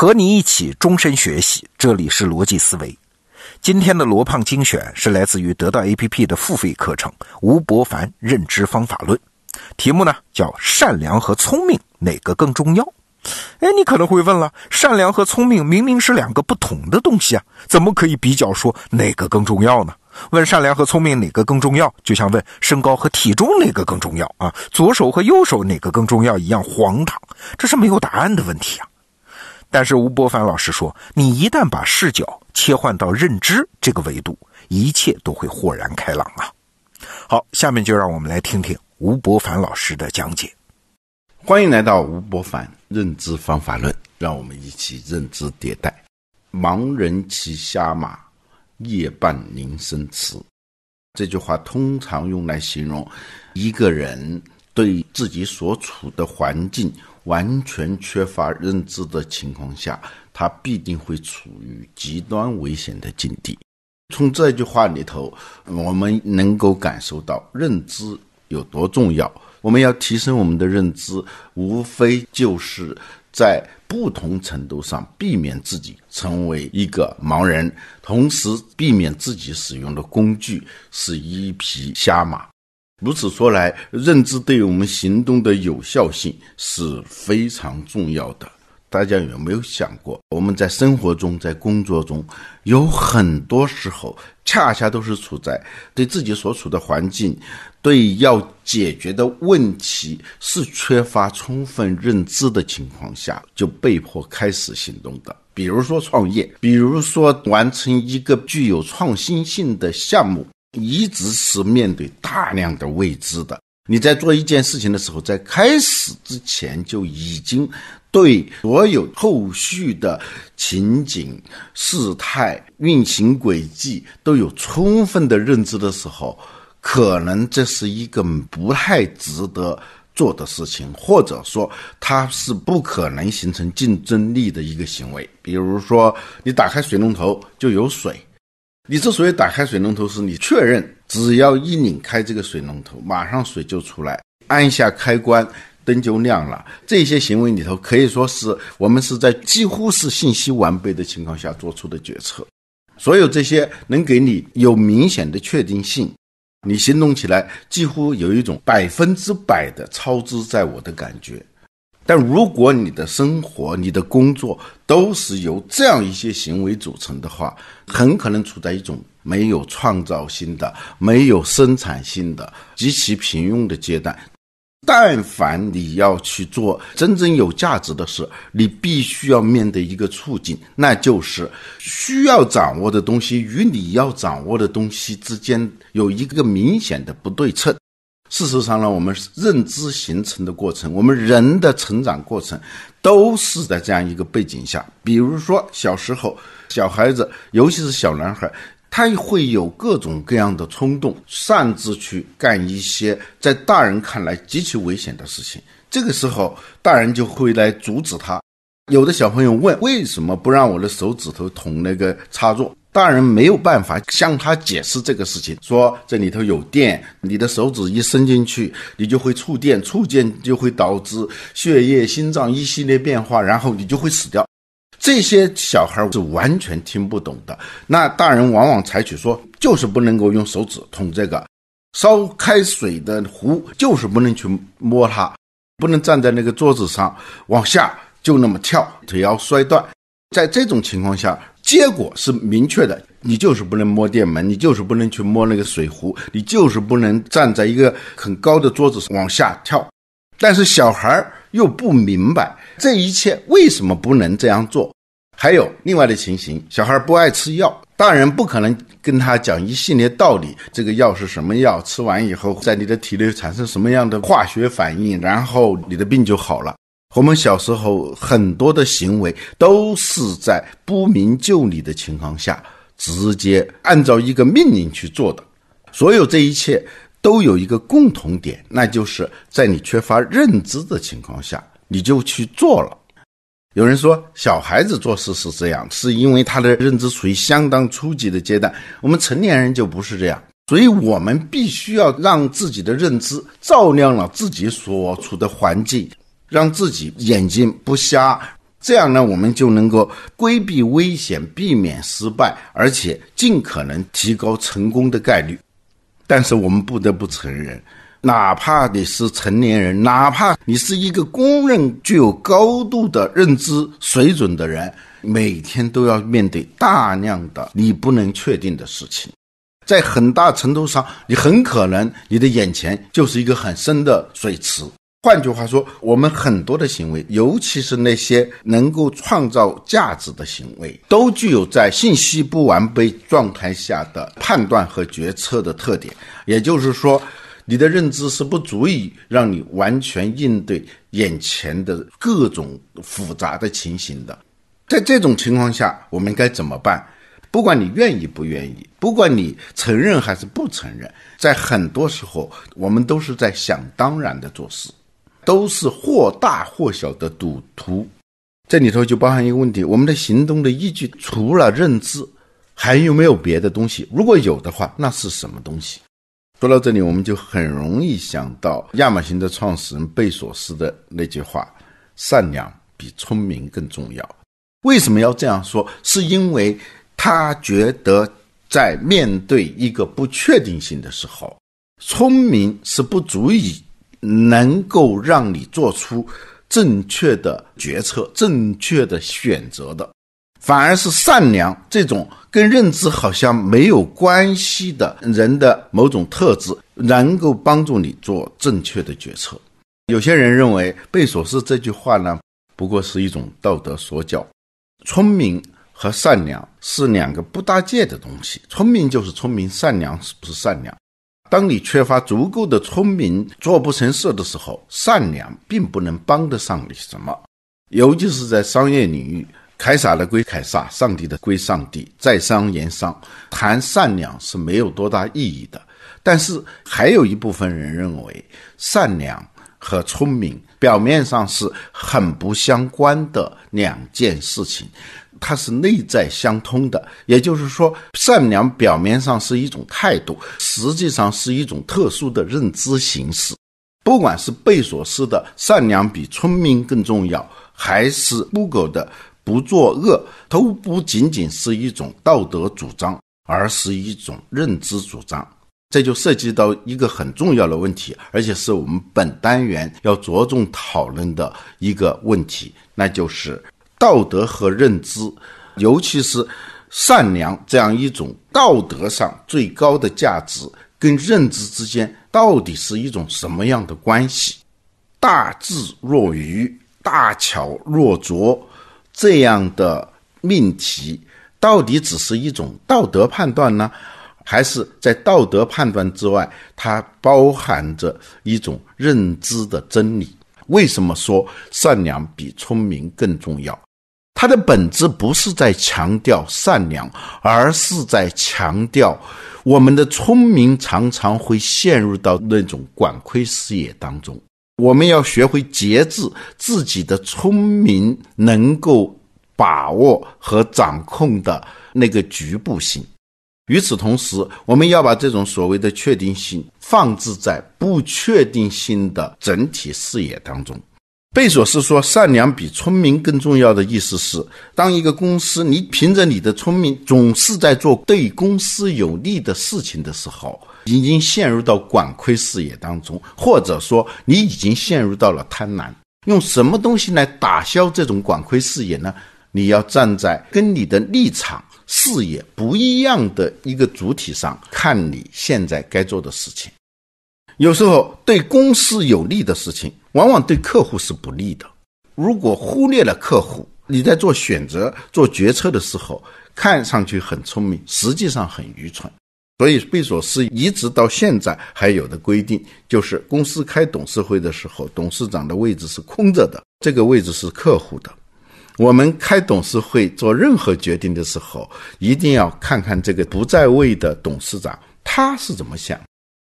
和你一起终身学习，这里是逻辑思维。今天的罗胖精选是来自于得到 APP 的付费课程《吴伯凡认知方法论》，题目呢叫“善良和聪明哪个更重要”。哎，你可能会问了，善良和聪明明明是两个不同的东西啊，怎么可以比较说哪个更重要呢？问善良和聪明哪个更重要，就像问身高和体重哪个更重要啊，左手和右手哪个更重要一样荒唐，这是没有答案的问题啊。但是吴伯凡老师说，你一旦把视角切换到认知这个维度，一切都会豁然开朗啊。好，下面就让我们来听听吴伯凡老师的讲解。欢迎来到吴伯凡认知方法论，让我们一起认知迭代。盲人骑瞎马，夜半铃声迟。这句话通常用来形容一个人对自己所处的环境。完全缺乏认知的情况下，他必定会处于极端危险的境地。从这句话里头，我们能够感受到认知有多重要。我们要提升我们的认知，无非就是在不同程度上避免自己成为一个盲人，同时避免自己使用的工具是一匹瞎马。如此说来，认知对于我们行动的有效性是非常重要的。大家有没有想过，我们在生活中、在工作中，有很多时候，恰恰都是处在对自己所处的环境、对要解决的问题是缺乏充分认知的情况下，就被迫开始行动的。比如说创业，比如说完成一个具有创新性的项目。一直是面对大量的未知的。你在做一件事情的时候，在开始之前就已经对所有后续的情景、事态、运行轨迹都有充分的认知的时候，可能这是一个不太值得做的事情，或者说它是不可能形成竞争力的一个行为。比如说，你打开水龙头就有水。你之所以打开水龙头，是你确认只要一拧开这个水龙头，马上水就出来，按下开关，灯就亮了。这些行为里头，可以说是我们是在几乎是信息完备的情况下做出的决策。所有这些能给你有明显的确定性，你行动起来几乎有一种百分之百的操之在我的感觉。但如果你的生活、你的工作都是由这样一些行为组成的话，很可能处在一种没有创造性的、没有生产性的、极其平庸的阶段。但凡你要去做真正有价值的事，你必须要面对一个处境，那就是需要掌握的东西与你要掌握的东西之间有一个明显的不对称。事实上呢，我们认知形成的过程，我们人的成长过程，都是在这样一个背景下。比如说，小时候，小孩子，尤其是小男孩，他会有各种各样的冲动，擅自去干一些在大人看来极其危险的事情。这个时候，大人就会来阻止他。有的小朋友问：“为什么不让我的手指头捅那个插座？”大人没有办法向他解释这个事情，说这里头有电，你的手指一伸进去，你就会触电，触电就会导致血液、心脏一系列变化，然后你就会死掉。这些小孩是完全听不懂的。那大人往往采取说，就是不能够用手指捅这个，烧开水的壶就是不能去摸它，不能站在那个桌子上往下就那么跳，腿要摔断。在这种情况下。结果是明确的，你就是不能摸电门，你就是不能去摸那个水壶，你就是不能站在一个很高的桌子上往下跳。但是小孩又不明白这一切为什么不能这样做。还有另外的情形，小孩不爱吃药，大人不可能跟他讲一系列道理，这个药是什么药，吃完以后在你的体内产生什么样的化学反应，然后你的病就好了。我们小时候很多的行为都是在不明就里的情况下，直接按照一个命令去做的。所有这一切都有一个共同点，那就是在你缺乏认知的情况下，你就去做了。有人说，小孩子做事是这样，是因为他的认知处于相当初级的阶段。我们成年人就不是这样，所以我们必须要让自己的认知照亮了自己所处的环境。让自己眼睛不瞎，这样呢，我们就能够规避危险，避免失败，而且尽可能提高成功的概率。但是我们不得不承认，哪怕你是成年人，哪怕你是一个公认具有高度的认知水准的人，每天都要面对大量的你不能确定的事情。在很大程度上，你很可能你的眼前就是一个很深的水池。换句话说，我们很多的行为，尤其是那些能够创造价值的行为，都具有在信息不完备状态下的判断和决策的特点。也就是说，你的认知是不足以让你完全应对眼前的各种复杂的情形的。在这种情况下，我们该怎么办？不管你愿意不愿意，不管你承认还是不承认，在很多时候，我们都是在想当然的做事。都是或大或小的赌徒，这里头就包含一个问题：我们的行动的依据除了认知，还有没有别的东西？如果有的话，那是什么东西？说到这里，我们就很容易想到亚马逊的创始人贝索斯的那句话：“善良比聪明更重要。”为什么要这样说？是因为他觉得在面对一个不确定性的时候，聪明是不足以。能够让你做出正确的决策、正确的选择的，反而是善良这种跟认知好像没有关系的人的某种特质，能够帮助你做正确的决策。有些人认为贝索斯这句话呢，不过是一种道德说教。聪明和善良是两个不搭界的东西，聪明就是聪明，善良是不是善良？当你缺乏足够的聪明，做不成事的时候，善良并不能帮得上你什么。尤其是在商业领域，凯撒的归凯撒，上帝的归上帝，在商言商，谈善良是没有多大意义的。但是，还有一部分人认为，善良和聪明表面上是很不相关的两件事情。它是内在相通的，也就是说，善良表面上是一种态度，实际上是一种特殊的认知形式。不管是贝索斯的“善良比聪明更重要”，还是谷歌的“不作恶”，都不仅仅是一种道德主张，而是一种认知主张。这就涉及到一个很重要的问题，而且是我们本单元要着重讨论的一个问题，那就是。道德和认知，尤其是善良这样一种道德上最高的价值，跟认知之间到底是一种什么样的关系？大智若愚，大巧若拙，这样的命题，到底只是一种道德判断呢，还是在道德判断之外，它包含着一种认知的真理？为什么说善良比聪明更重要？它的本质不是在强调善良，而是在强调我们的聪明常常会陷入到那种管窥视野当中。我们要学会节制自己的聪明，能够把握和掌控的那个局部性。与此同时，我们要把这种所谓的确定性放置在不确定性的整体视野当中。贝索斯说：“善良比聪明更重要的意思是，当一个公司你凭着你的聪明总是在做对公司有利的事情的时候，已经陷入到管窥视野当中，或者说你已经陷入到了贪婪。用什么东西来打消这种管窥视野呢？你要站在跟你的立场视野不一样的一个主体上看你现在该做的事情。有时候对公司有利的事情。”往往对客户是不利的。如果忽略了客户，你在做选择、做决策的时候，看上去很聪明，实际上很愚蠢。所以，贝索斯一直到现在还有的规定，就是公司开董事会的时候，董事长的位置是空着的，这个位置是客户的。我们开董事会做任何决定的时候，一定要看看这个不在位的董事长他是怎么想。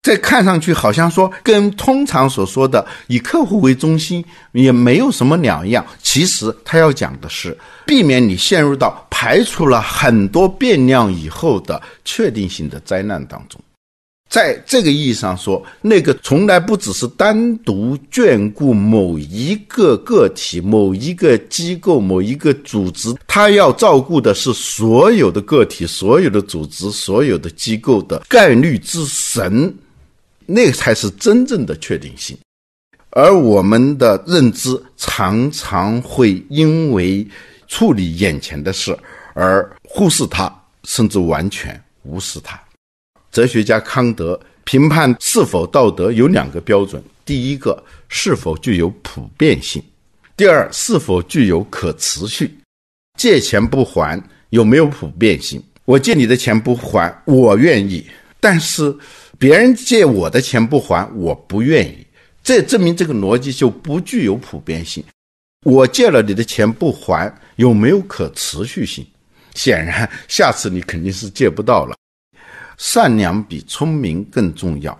这看上去好像说跟通常所说的以客户为中心也没有什么两样。其实他要讲的是避免你陷入到排除了很多变量以后的确定性的灾难当中。在这个意义上说，那个从来不只是单独眷顾某一个个体、某一个机构、某一个组织，他要照顾的是所有的个体、所有的组织、所有的机构的概率之神，那才是真正的确定性。而我们的认知常常会因为处理眼前的事而忽视它，甚至完全无视它。哲学家康德评判是否道德有两个标准：第一个，是否具有普遍性；第二，是否具有可持续。借钱不还有没有普遍性？我借你的钱不还，我愿意；但是别人借我的钱不还，我不愿意。这证明这个逻辑就不具有普遍性。我借了你的钱不还，有没有可持续性？显然，下次你肯定是借不到了。善良比聪明更重要。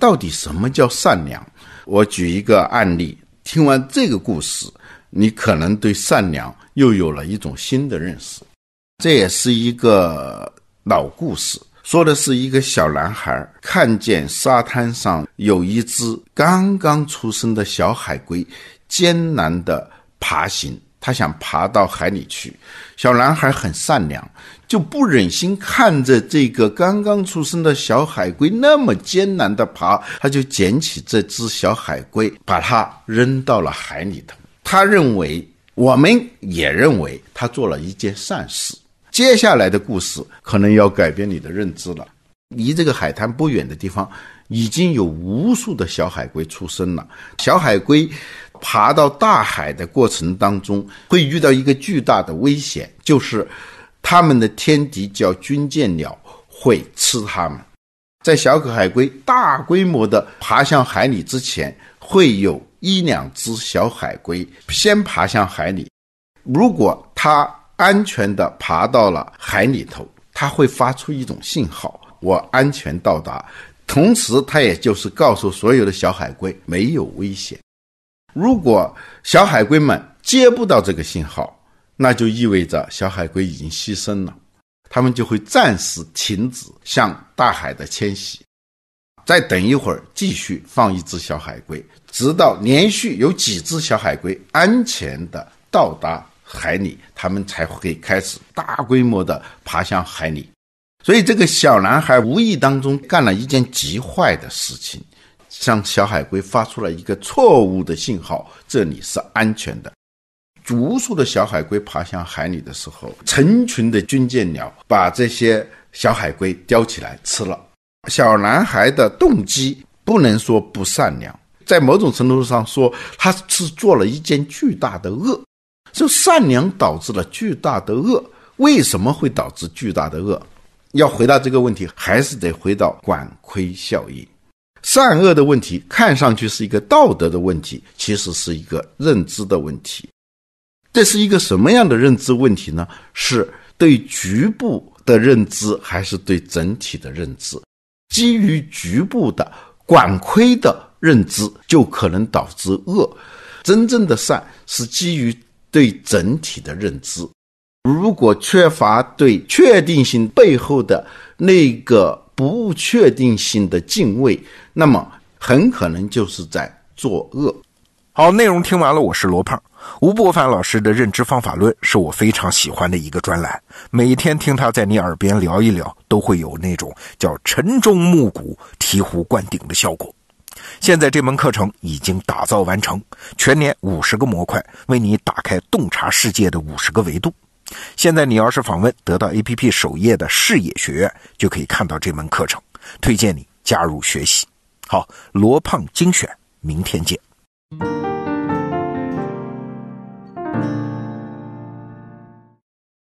到底什么叫善良？我举一个案例。听完这个故事，你可能对善良又有了一种新的认识。这也是一个老故事，说的是一个小男孩看见沙滩上有一只刚刚出生的小海龟，艰难地爬行。他想爬到海里去，小男孩很善良，就不忍心看着这个刚刚出生的小海龟那么艰难的爬，他就捡起这只小海龟，把它扔到了海里头。他认为，我们也认为他做了一件善事。接下来的故事可能要改变你的认知了。离这个海滩不远的地方，已经有无数的小海龟出生了。小海龟。爬到大海的过程当中，会遇到一个巨大的危险，就是它们的天敌叫军舰鸟会吃它们。在小可海龟大规模的爬向海里之前，会有一两只小海龟先爬向海里。如果它安全的爬到了海里头，它会发出一种信号：我安全到达。同时，它也就是告诉所有的小海龟没有危险。如果小海龟们接不到这个信号，那就意味着小海龟已经牺牲了，它们就会暂时停止向大海的迁徙，再等一会儿，继续放一只小海龟，直到连续有几只小海龟安全的到达海里，他们才会开始大规模的爬向海里。所以，这个小男孩无意当中干了一件极坏的事情。向小海龟发出了一个错误的信号，这里是安全的。无数的小海龟爬向海里的时候，成群的军舰鸟把这些小海龟叼起来吃了。小男孩的动机不能说不善良，在某种程度上说，他是做了一件巨大的恶。就善良导致了巨大的恶，为什么会导致巨大的恶？要回答这个问题，还是得回到管窥效应。善恶的问题看上去是一个道德的问题，其实是一个认知的问题。这是一个什么样的认知问题呢？是对局部的认知，还是对整体的认知？基于局部的管窥的认知，就可能导致恶。真正的善是基于对整体的认知。如果缺乏对确定性背后的那个。不确定性的敬畏，那么很可能就是在作恶。好，内容听完了，我是罗胖。吴伯凡老师的认知方法论是我非常喜欢的一个专栏，每天听他在你耳边聊一聊，都会有那种叫晨钟暮鼓、醍醐灌顶的效果。现在这门课程已经打造完成，全年五十个模块，为你打开洞察世界的五十个维度。现在你要是访问得到 APP 首页的视野学院，就可以看到这门课程，推荐你加入学习。好，罗胖精选，明天见。